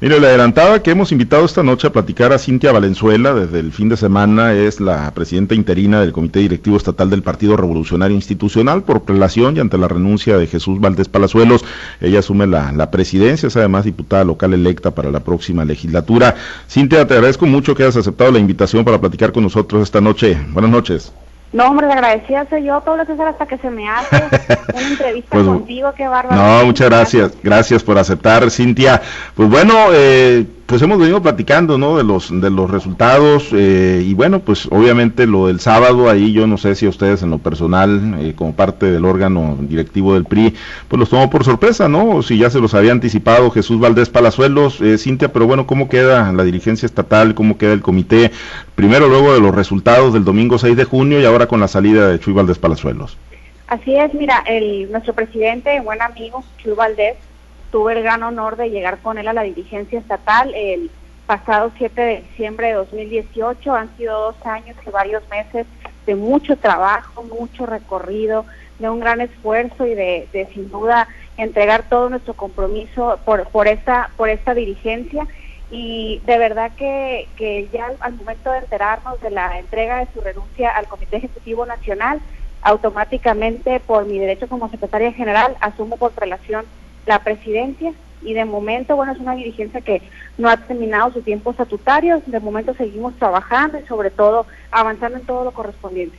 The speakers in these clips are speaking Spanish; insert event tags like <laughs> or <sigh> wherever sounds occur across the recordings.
Mire, le adelantaba que hemos invitado esta noche a platicar a Cintia Valenzuela, desde el fin de semana es la presidenta interina del Comité Directivo Estatal del Partido Revolucionario Institucional por prelación y ante la renuncia de Jesús Valdés Palazuelos, ella asume la, la presidencia, es además diputada local electa para la próxima legislatura. Cintia, te agradezco mucho que hayas aceptado la invitación para platicar con nosotros esta noche. Buenas noches. No, hombre, agradecida soy yo, Pablo César, hasta que se me hace <laughs> una entrevista pues, contigo, qué bárbaro. No, muchas gracias, gracias por aceptar, Cintia. Pues bueno, eh, pues hemos venido platicando, ¿no? De los de los resultados eh, y bueno, pues obviamente lo del sábado ahí yo no sé si a ustedes en lo personal eh, como parte del órgano directivo del PRI, pues los tomó por sorpresa, ¿no? Si ya se los había anticipado Jesús Valdés Palazuelos, eh, Cintia, pero bueno, ¿cómo queda la dirigencia estatal? ¿Cómo queda el comité? Primero luego de los resultados del domingo 6 de junio y ahora con la salida de Chuy Valdés Palazuelos. Así es, mira, el nuestro presidente, buen amigo Chuy Valdés tuve el gran honor de llegar con él a la dirigencia estatal el pasado 7 de diciembre de 2018. Han sido dos años y varios meses de mucho trabajo, mucho recorrido, de un gran esfuerzo y de, sin duda entregar todo nuestro compromiso por, por, esta, por esta dirigencia. Y de verdad que, que ya al momento de enterarnos de la entrega de su renuncia al Comité Ejecutivo Nacional, automáticamente por mi derecho como secretaria general asumo por relación la presidencia y de momento, bueno, es una dirigencia que no ha terminado su tiempo estatutario, de momento seguimos trabajando y sobre todo avanzando en todo lo correspondiente.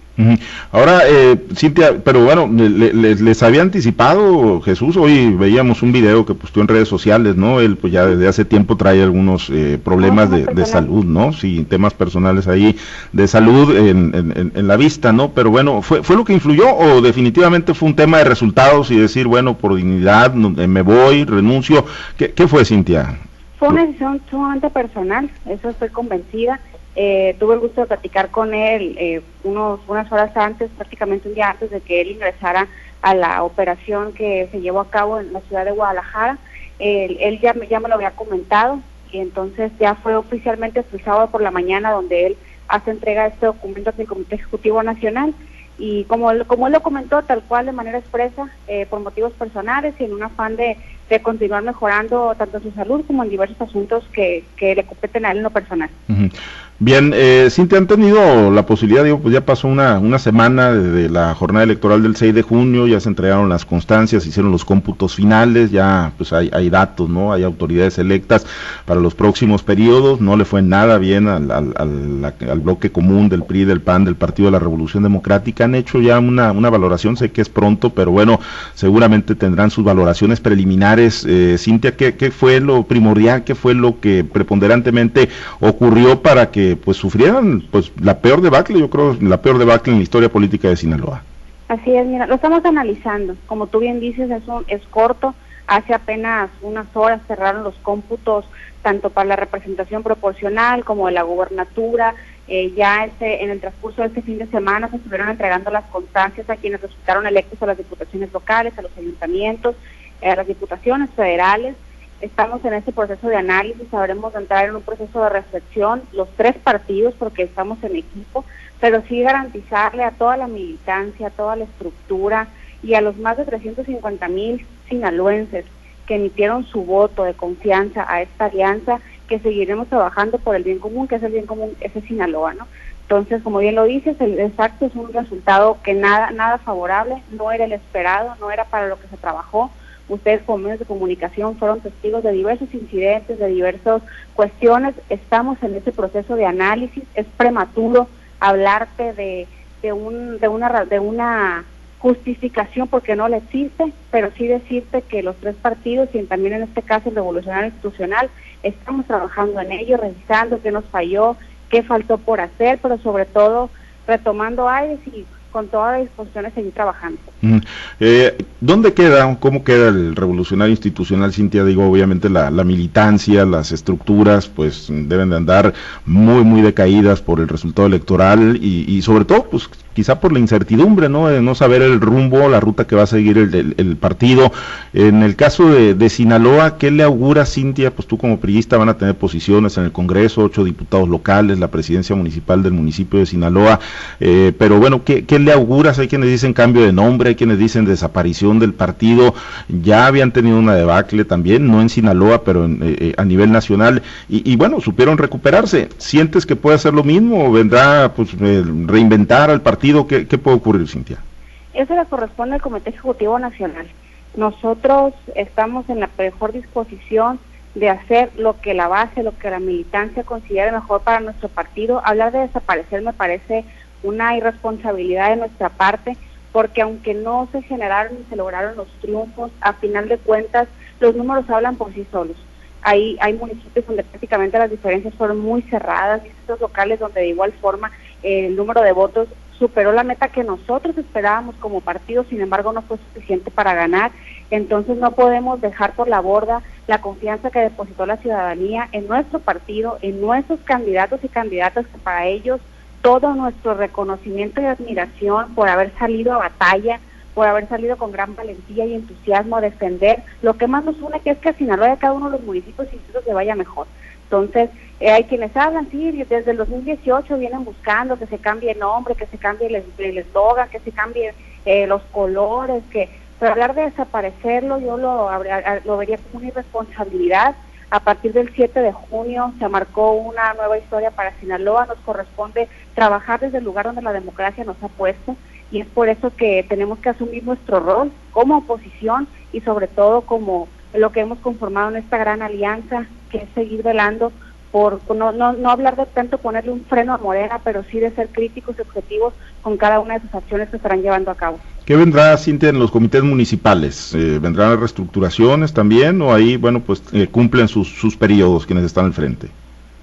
Ahora, eh, Cintia, pero bueno, les había anticipado Jesús, hoy veíamos un video que puso en redes sociales, ¿no? Él pues ya desde hace tiempo trae algunos eh, problemas de, salud, ¿no? Sí, temas personales ahí de salud en, en, la vista, ¿no? Pero bueno, ¿fue, ¿fue lo que influyó o definitivamente fue un tema de resultados y decir, bueno, por dignidad eh, me voy, renuncio? ¿Qué, qué fue, Cintia? Fue una decisión sumamente personal, eso estoy convencida. Eh, tuve el gusto de platicar con él eh, unos, unas horas antes, prácticamente un día antes de que él ingresara a la operación que se llevó a cabo en la ciudad de Guadalajara. él ya, ya me lo había comentado y entonces ya fue oficialmente el sábado por la mañana donde él hace entrega de este documento el Comité Ejecutivo Nacional y como, como él lo comentó tal cual de manera expresa, eh, por motivos personales y en un afán de, de continuar mejorando tanto su salud como en diversos asuntos que, que le competen a él en lo personal. Bien, eh, Cintia, han tenido la posibilidad, digo, pues ya pasó una, una semana de la jornada electoral del 6 de junio, ya se entregaron las constancias, hicieron los cómputos finales, ya pues hay, hay datos, ¿no? Hay autoridades electas para los próximos periodos, no le fue nada bien al, al, al, bloque común del PRI, del PAN, del Partido de la Revolución Democrática, han hecho ya una, una valoración, sé que es pronto, pero bueno, seguramente tendrán sus valoraciones preliminares. Eh, Cintia, ¿qué, ¿qué fue lo primordial, qué fue lo que preponderantemente ocurrió para que pues sufrieran pues la peor debacle, yo creo, la peor debacle en la historia política de Sinaloa. Así es, mira, lo estamos analizando. Como tú bien dices, es, es corto. Hace apenas unas horas cerraron los cómputos tanto para la representación proporcional como de la gubernatura. Eh, ya este, en el transcurso de este fin de semana se estuvieron entregando las constancias a quienes resultaron electos a las diputaciones locales, a los ayuntamientos, a las diputaciones federales estamos en este proceso de análisis, sabremos entrar en un proceso de reflexión, los tres partidos, porque estamos en equipo, pero sí garantizarle a toda la militancia, a toda la estructura y a los más de 350 mil sinaloenses que emitieron su voto de confianza a esta alianza, que seguiremos trabajando por el bien común, que es el bien común, ese Sinaloa, ¿no? Entonces, como bien lo dices, el exacto es un resultado que nada, nada favorable, no era el esperado, no era para lo que se trabajó, Ustedes como medios de comunicación fueron testigos de diversos incidentes, de diversas cuestiones. Estamos en ese proceso de análisis. Es prematuro hablarte de, de, un, de, una, de una justificación porque no la existe, pero sí decirte que los tres partidos y también en este caso el Revolucionario Institucional estamos trabajando en ello, revisando qué nos falló, qué faltó por hacer, pero sobre todo retomando aires y con toda la disposición de seguir trabajando. Eh, ¿Dónde queda, cómo queda el revolucionario institucional, Cintia? Digo, obviamente la, militancia, las estructuras, pues deben de andar muy, muy decaídas por el resultado electoral y, sobre todo, pues quizá por la incertidumbre, ¿no? De no saber el rumbo, la ruta que va a seguir el, partido. En el caso de, Sinaloa, ¿qué le augura, Cintia? Pues tú como priista van a tener posiciones en el Congreso, ocho diputados locales, la presidencia municipal del municipio de Sinaloa, eh, pero bueno, ¿qué, qué ¿qué le auguras? Hay quienes dicen cambio de nombre, hay quienes dicen desaparición del partido. Ya habían tenido una debacle también, no en Sinaloa, pero eh, eh, a nivel nacional. Y, bueno, supieron recuperarse. ¿Sientes que puede hacer lo mismo o vendrá pues reinventar al partido? ¿Qué, ¿Qué puede ocurrir, Cintia? Eso le corresponde al Comité Ejecutivo Nacional. Nosotros estamos en la mejor disposición de hacer lo que la base, lo que la militancia considere mejor para nuestro partido. Hablar de desaparecer me parece una irresponsabilidad de nuestra parte, porque aunque no se generaron ni se lograron los triunfos, a final de cuentas los números hablan por sí solos. Hay, hay municipios donde prácticamente las diferencias fueron muy cerradas, y estos locales donde de igual forma el número de votos superó la meta que nosotros esperábamos como partido, sin embargo no fue suficiente para ganar. Entonces no podemos dejar por la borda la confianza que depositó la ciudadanía en nuestro partido, en nuestros candidatos y candidatas, que para ellos todo nuestro reconocimiento y admiración por haber salido a batalla, por haber salido con gran valentía y entusiasmo a defender lo que más nos une, que es que a Sinaloa cada uno de los municipios y se vaya mejor. Entonces, eh, hay quienes hablan, sí, desde el 2018 vienen buscando que se cambie el nombre, que se cambie el, eslogan, que se cambie eh, los colores, que pero hablar de desaparecerlo yo lo, lo vería como una irresponsabilidad. A partir del 7 de junio se marcó una nueva historia para Sinaloa, nos corresponde trabajar desde el lugar donde la democracia nos ha puesto y es por eso que tenemos que asumir nuestro rol como oposición y sobre todo como lo que hemos conformado en esta gran alianza, que es seguir velando por no, no, no hablar de tanto ponerle un freno a Morena, pero sí de ser críticos y objetivos con cada una de sus acciones que estarán llevando a cabo. ¿Qué vendrá, Cintia, en los comités municipales? Eh, ¿Vendrán reestructuraciones también o ahí, bueno, pues eh, cumplen sus, sus periodos quienes están al frente?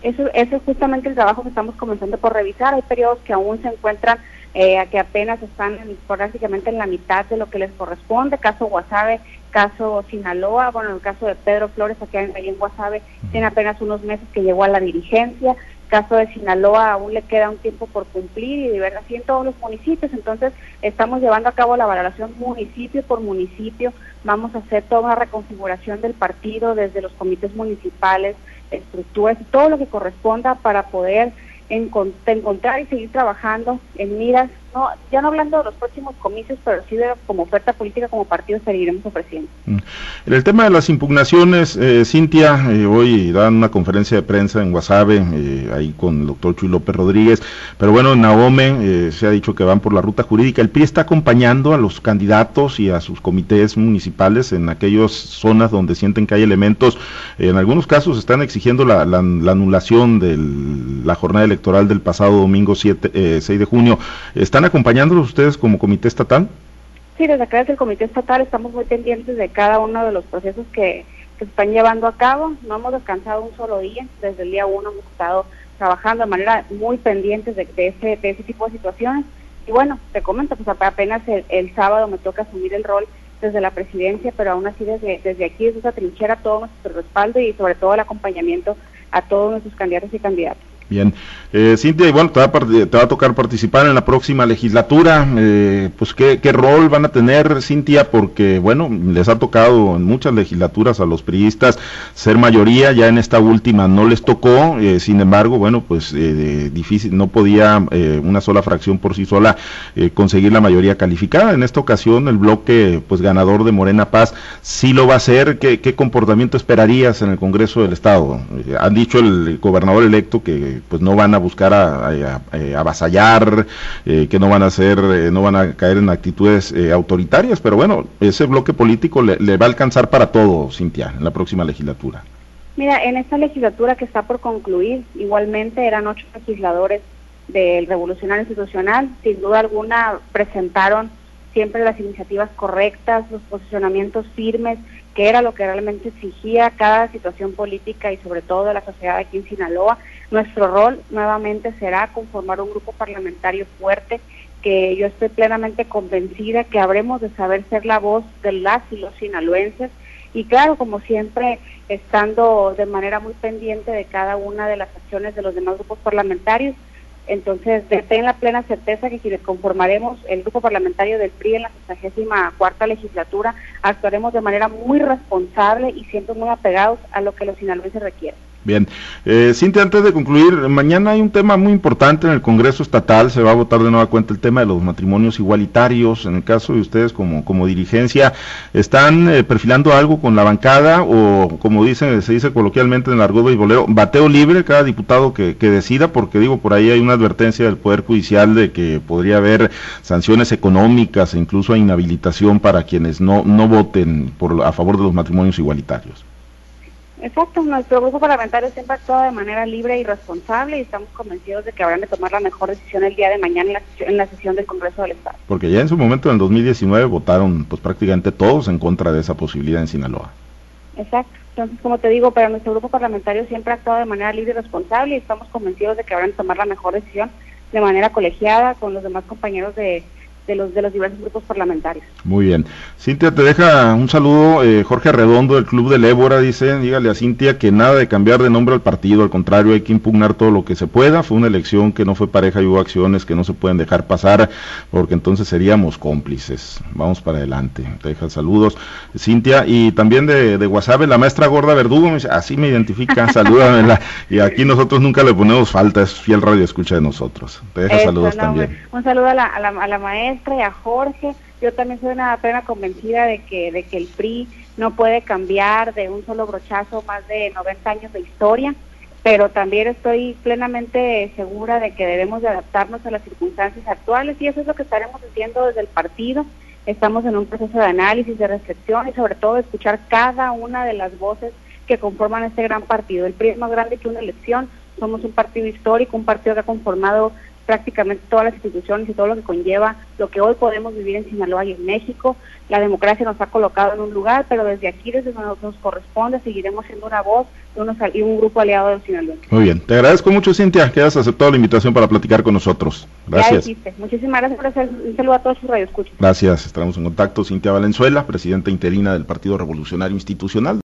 Eso, ese es justamente el trabajo que estamos comenzando por revisar. Hay periodos que aún se encuentran, eh, que apenas están prácticamente en la mitad de lo que les corresponde. Caso Guasave, caso Sinaloa, bueno, en el caso de Pedro Flores, aquí en, en Guasave, tiene apenas unos meses que llegó a la dirigencia caso de Sinaloa aún le queda un tiempo por cumplir y de verdad así en todos los municipios, entonces estamos llevando a cabo la valoración municipio por municipio, vamos a hacer toda una reconfiguración del partido desde los comités municipales, estructuras y todo lo que corresponda para poder encontrar y seguir trabajando en miras no, ya no hablando de los próximos comicios, pero sí de como oferta política como partido seguiremos ofreciendo. Mm. En el tema de las impugnaciones, eh, Cintia, eh, hoy dan una conferencia de prensa en Guasave, eh, ahí con el doctor Chuy López Rodríguez, pero bueno, en Naome se ha dicho que van por la ruta jurídica. El PRI está acompañando a los candidatos y a sus comités municipales en aquellas zonas donde sienten que hay elementos, en algunos casos están exigiendo la, anulación de la jornada electoral del pasado domingo 7, 6 de junio. ¿Están acompañándolos ustedes como comité estatal? Sí, desde acá desde el comité estatal estamos muy pendientes de cada uno de los procesos que, se están llevando a cabo. No hemos descansado un solo día. Desde el día uno hemos estado trabajando de manera muy pendientes de, ese, de ese tipo de situaciones. Y bueno, te comento, pues apenas el, sábado me toca asumir el rol desde la presidencia, pero aún así desde, desde aquí, desde esa trinchera, todo nuestro respaldo y sobre todo el acompañamiento a todos nuestros candidatos y candidatas. Bien, eh, Cintia, y bueno, te va, a, tocar participar en la próxima legislatura, eh, pues ¿qué, rol van a tener, Cintia, porque bueno, les ha tocado en muchas legislaturas a los priistas ser mayoría, ya en esta última no les tocó, eh, sin embargo, bueno, pues difícil, no podía una sola fracción por sí sola conseguir la mayoría calificada, en esta ocasión el bloque pues ganador de Morena Paz sí lo va a hacer, ¿qué, qué comportamiento esperarías en el Congreso del Estado? han dicho el gobernador electo que pues no van a buscar a, avasallar, eh, que no van a ser, eh, no van a caer en actitudes eh, autoritarias, pero bueno, ese bloque político le, va a alcanzar para todo, Cintia, en la próxima legislatura. Mira, en esta legislatura que está por concluir, igualmente eran ocho legisladores del Revolucionario Institucional, sin duda alguna presentaron siempre las iniciativas correctas, los posicionamientos firmes, que era lo que realmente exigía cada situación política y sobre todo la sociedad aquí en Sinaloa. Nuestro rol nuevamente será conformar un grupo parlamentario fuerte que yo estoy plenamente convencida que habremos de saber ser la voz de las y los sinaloenses y claro, como siempre, estando de manera muy pendiente de cada una de las acciones de los demás grupos parlamentarios, entonces, ten la plena certeza que quienes conformaremos el grupo parlamentario del PRI en la 64 cuarta legislatura, actuaremos de manera muy responsable y siempre muy apegados a lo que los sinaloenses requieren. Bien, eh, Cintia, antes de concluir, mañana hay un tema muy importante en el Congreso Estatal, se va a votar de nueva cuenta el tema de los matrimonios igualitarios. En el caso de ustedes como, como dirigencia, ¿están eh, perfilando algo con la bancada o, como dicen, se dice coloquialmente en el argot boleo, bateo libre cada diputado que, que decida? Porque digo, por ahí hay una advertencia del Poder Judicial de que podría haber sanciones económicas e incluso inhabilitación para quienes no, no voten por, a favor de los matrimonios igualitarios. Exacto, nuestro grupo parlamentario siempre ha actuado de manera libre y responsable y estamos convencidos de que habrán de tomar la mejor decisión el día de mañana en la, sesión del Congreso del Estado. Porque ya en su momento, en el 2019, votaron pues prácticamente todos en contra de esa posibilidad en Sinaloa. Exacto, entonces como te digo, pero nuestro grupo parlamentario siempre ha actuado de manera libre y responsable y estamos convencidos de que habrán de tomar la mejor decisión de manera colegiada con los demás compañeros de, de los, de los diversos grupos parlamentarios. Muy bien. Cintia, te deja un saludo. Eh, Jorge Arredondo del Club del Ébora dice, dígale a Cintia que nada de cambiar de nombre al partido, al contrario, hay que impugnar todo lo que se pueda. Fue una elección que no fue pareja y hubo acciones que no se pueden dejar pasar porque entonces seríamos cómplices. Vamos para adelante. Te deja saludos. Cintia, y también de, de WhatsApp, la maestra gorda Verdugo, me dice, así me identifica, <laughs> salúdamela. y aquí nosotros nunca le ponemos falta, es fiel radio escucha de nosotros. Te deja saludos también. Un saludo a la, a la, a la maestra y a Jorge. Yo también soy una plena convencida de que, de que el PRI no puede cambiar de un solo brochazo más de 90 años de historia, pero también estoy plenamente segura de que debemos de adaptarnos a las circunstancias actuales y eso es lo que estaremos haciendo desde el partido. Estamos en un proceso de análisis, de reflexión y sobre todo de escuchar cada una de las voces que conforman este gran partido. El PRI es más grande que una elección, somos un partido histórico, un partido que ha conformado prácticamente todas las instituciones y todo lo que conlleva lo que hoy podemos vivir en Sinaloa y en México. La democracia nos ha colocado en un lugar, pero desde aquí, desde donde nos corresponde, seguiremos siendo una voz de unos, y un grupo aliado de Sinaloa. Muy bien, te agradezco mucho, Cintia, que hayas aceptado la invitación para platicar con nosotros. Gracias. Muchísimas gracias por hacer un saludo a todos sus radioescuchas. Gracias, estaremos en contacto. Cintia Valenzuela, presidenta interina del Partido Revolucionario Institucional.